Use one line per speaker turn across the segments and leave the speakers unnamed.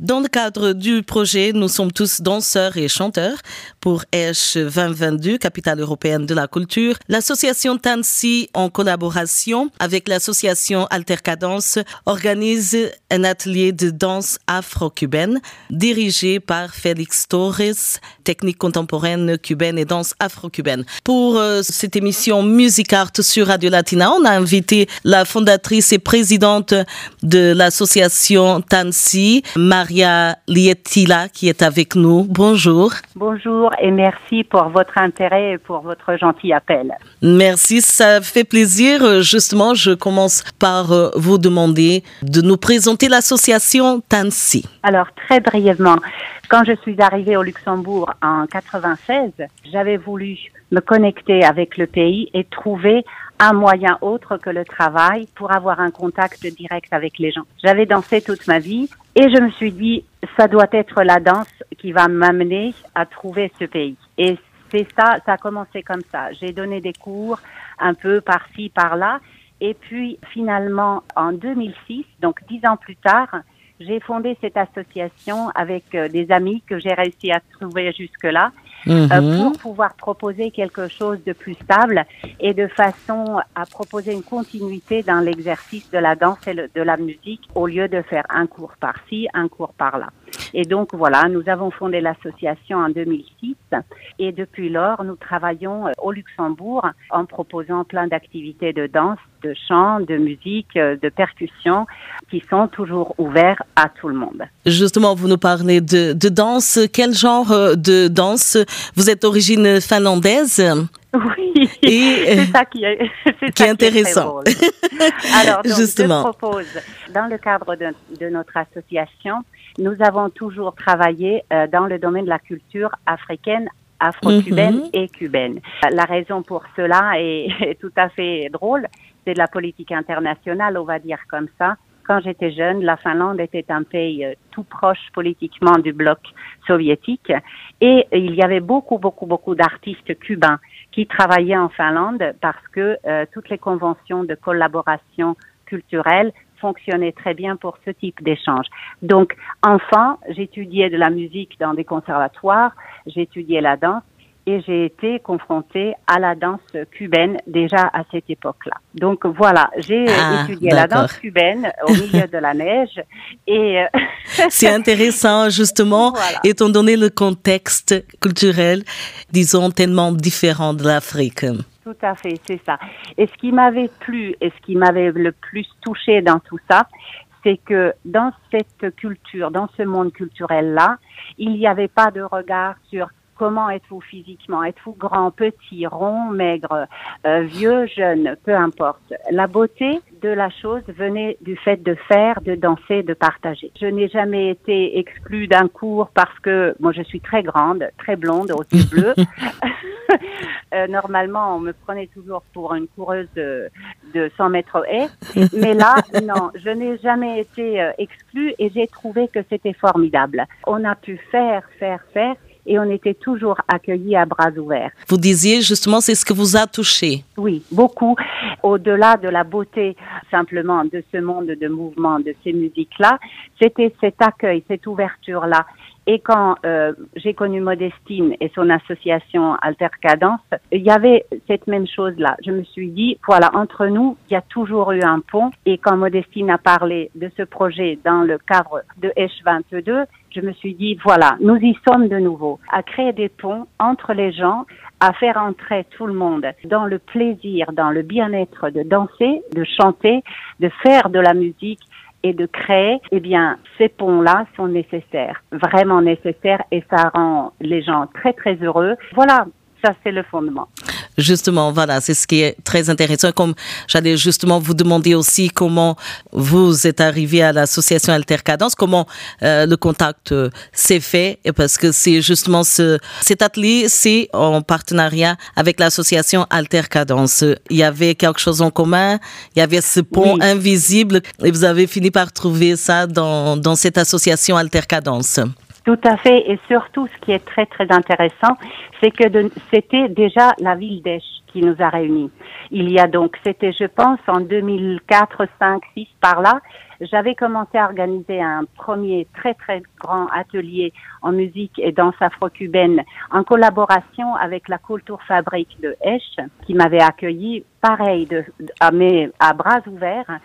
Dans le cadre du projet, nous sommes tous danseurs et chanteurs pour Esch 2022, capitale européenne de la culture. L'association Tansi, en collaboration avec l'association Altercadence, organise un atelier de danse afro-cubaine dirigé par Félix Torres, technique contemporaine cubaine et danse afro-cubaine. Pour euh, cette émission Music Art sur Radio Latina, on a invité la fondatrice et présidente de l'association Tansi, Marie Maria Lietila qui est avec nous. Bonjour.
Bonjour et merci pour votre intérêt et pour votre gentil appel.
Merci, ça fait plaisir. Justement, je commence par euh, vous demander de nous présenter l'association Tansi.
Alors, très brièvement, quand je suis arrivée au Luxembourg en 96, j'avais voulu me connecter avec le pays et trouver un moyen autre que le travail pour avoir un contact direct avec les gens. J'avais dansé toute ma vie et je me suis dit, ça doit être la danse qui va m'amener à trouver ce pays. Et c'est ça, ça a commencé comme ça. J'ai donné des cours un peu par-ci, par-là. Et puis finalement, en 2006, donc dix ans plus tard, j'ai fondé cette association avec euh, des amis que j'ai réussi à trouver jusque-là euh, mhm. pour pouvoir proposer quelque chose de plus stable et de façon à proposer une continuité dans l'exercice de la danse et de la musique au lieu de faire un cours par-ci, un cours par-là. Et donc voilà, nous avons fondé l'association en 2006 et depuis lors, nous travaillons euh, au Luxembourg en proposant plein d'activités de danse, de chant, de musique, euh, de percussion qui sont toujours ouverts à tout le monde.
Justement, vous nous parlez de, de danse. Quel genre euh, de danse? Vous êtes d'origine finlandaise?
Oui, c'est ça qui est,
qui est intéressant.
Alors, donc, Justement. je propose, dans le cadre de, de notre association, nous avons toujours travaillé euh, dans le domaine de la culture africaine afro-cubaine mhm. et cubaine. La raison pour cela est, tout à fait drôle, c'est de la politique internationale, on va dire comme ça. Quand j'étais jeune, la Finlande était un pays euh, tout proche politiquement du bloc soviétique et il y avait beaucoup, beaucoup, beaucoup d'artistes cubains qui travaillaient en Finlande parce que euh, toutes les conventions de collaboration culturelle fonctionnait très bien pour ce type d'échange. Donc, enfant, j'étudiais de la musique dans des conservatoires, j'étudiais la danse et j'ai été confrontée à la danse cubaine déjà à cette époque-là. Donc voilà, j'ai ah, étudié la danse cubaine au milieu de la neige et euh,
c'est intéressant justement étant donné le contexte culturel disons tellement différent de l'Afrique.
Tout à fait, c'est ça. Et ce qui m'avait plu et ce qui m'avait le plus touché dans tout ça, c'est que dans cette culture, dans ce monde culturel-là, il n'y avait pas de regard sur comment êtes-vous physiquement? Êtes-vous grand, petit, rond, maigre, euh, vieux, jeune, peu importe. La beauté de la chose venait du fait de faire, de danser, de partager. Je n'ai jamais été exclue d'un cours parce que moi je suis très grande, très blonde, aux yeux bleus. Euh, normalement, on me prenait toujours pour une coureuse de, de 100 mètres haies. Mais là, non, je n'ai jamais été euh, exclue et j'ai trouvé que c'était formidable. On a pu faire, faire, faire et on était toujours accueillis à bras ouverts.
Vous disiez justement, c'est ce que vous a touché.
Oui, beaucoup. Au-delà de la beauté simplement de ce monde de mouvement, de ces musiques-là, c'était cet accueil, cette ouverture-là. Et quand euh, j'ai connu Modestine et son association Altercadence, il y avait cette même chose-là. Je me suis dit, voilà, entre nous, il y a toujours eu un pont. Et quand Modestine a parlé de ce projet dans le cadre de H22, je me suis dit, voilà, nous y sommes de nouveau, à créer des ponts entre les gens, à faire entrer tout le monde dans le plaisir, dans le bien-être de danser, de chanter, de faire de la musique et de créer, eh bien, ces ponts-là sont nécessaires, vraiment nécessaires, et ça rend les gens très très heureux. Voilà, ça c'est le fondement.
Justement, voilà, c'est ce qui est très intéressant. Comme j'allais justement vous demander aussi comment vous êtes arrivé à l'association Altercadence, comment euh, le contact euh, s'est fait, parce que c'est justement ce, cet atelier, c'est en partenariat avec l'association Altercadence. Il y avait quelque chose en commun, il y avait ce pont invisible, et vous avez fini par trouver ça dans, dans cette association Altercadence.
Tout à fait. Et surtout, ce qui est très, très intéressant, c'est que c'était déjà la ville d'Esch qui nous a réunis. Il y a donc, c'était, je pense, en 2004, 5, 6, par là, j'avais commencé à organiser un premier très, très grand atelier en musique et danse afro-cubaine en collaboration avec la Culture Fabrique de Esch, qui m'avait accueilli, pareil, de, à, mes, à bras ouverts.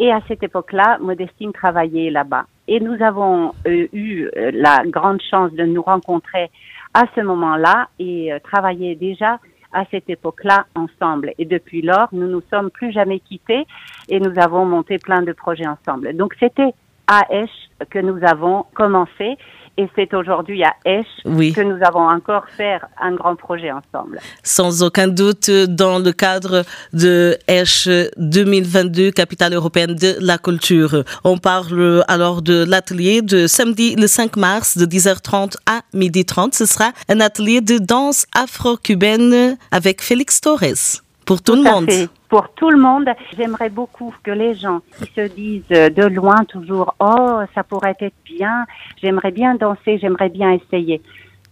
Et à cette époque-là, Modestine travaillait là-bas. Et nous avons euh, eu euh, la grande chance de nous rencontrer à ce moment-là et euh, travailler déjà à cette époque-là ensemble. Et depuis lors, nous nous sommes plus jamais quittés et nous avons monté plein de projets ensemble. Donc c'était à Esch que nous avons commencé et c'est aujourd'hui à Esch que nous avons encore fait un grand projet ensemble.
Sans aucun doute, dans le cadre de Esch 2022, capitale européenne de la culture. On parle alors de l'atelier de samedi le 5 mars de 10h30 à 12h30. Ce sera un atelier de danse afro-cubaine avec Félix Torres pour tout, le monde.
Pour tout le monde, j'aimerais beaucoup que les gens qui se disent de loin toujours oh ça pourrait être bien, j'aimerais bien danser, j'aimerais bien essayer.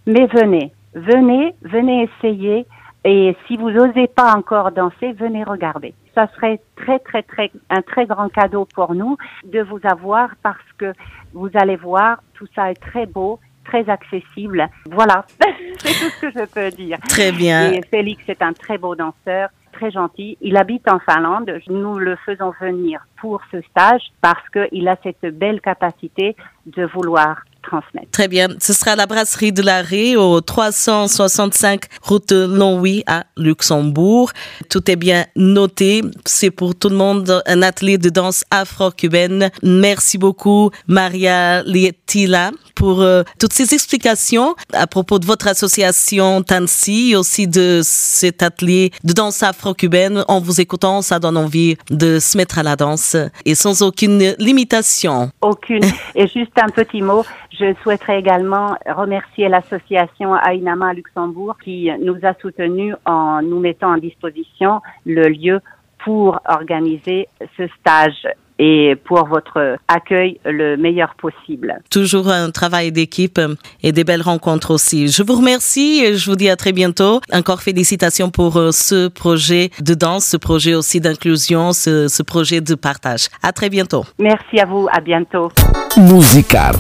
Mais venez, venez, venez essayer et si vous n'osez pas encore danser, venez regarder. Ça serait très très très un très grand cadeau pour nous de vous avoir parce que vous allez voir tout ça est très beau très accessible. Voilà, c'est tout ce que je peux dire.
Très bien.
Et Félix est un très beau danseur très gentil. Il habite en Finlande. Nous le faisons venir pour ce stage parce qu'il a cette belle capacité de vouloir transmettre.
Très bien. Ce sera la brasserie de l'arrêt au 365 route Longwy à Luxembourg. Tout est bien noté. C'est pour tout le monde un atelier de danse afro-cubaine. Merci beaucoup, Maria Lietila, pour euh, toutes ces explications à propos de votre association Tansi et aussi de cet atelier de danse afro-cubaine. En vous écoutant, ça donne envie de se mettre à la danse et sans aucune limitation.
Aucune. Et juste un petit mot. Je souhaiterais également remercier l'association Ainama Luxembourg qui nous a soutenus en nous mettant à disposition le lieu pour organiser ce stage et pour votre accueil le meilleur possible.
Toujours un travail d'équipe et des belles rencontres aussi. Je vous remercie et je vous dis à très bientôt. Encore félicitations pour euh, ce projet de danse, ce projet aussi d'inclusion, ce, ce, projet de partage. À très bientôt.
Merci à vous. À bientôt.
Musicart.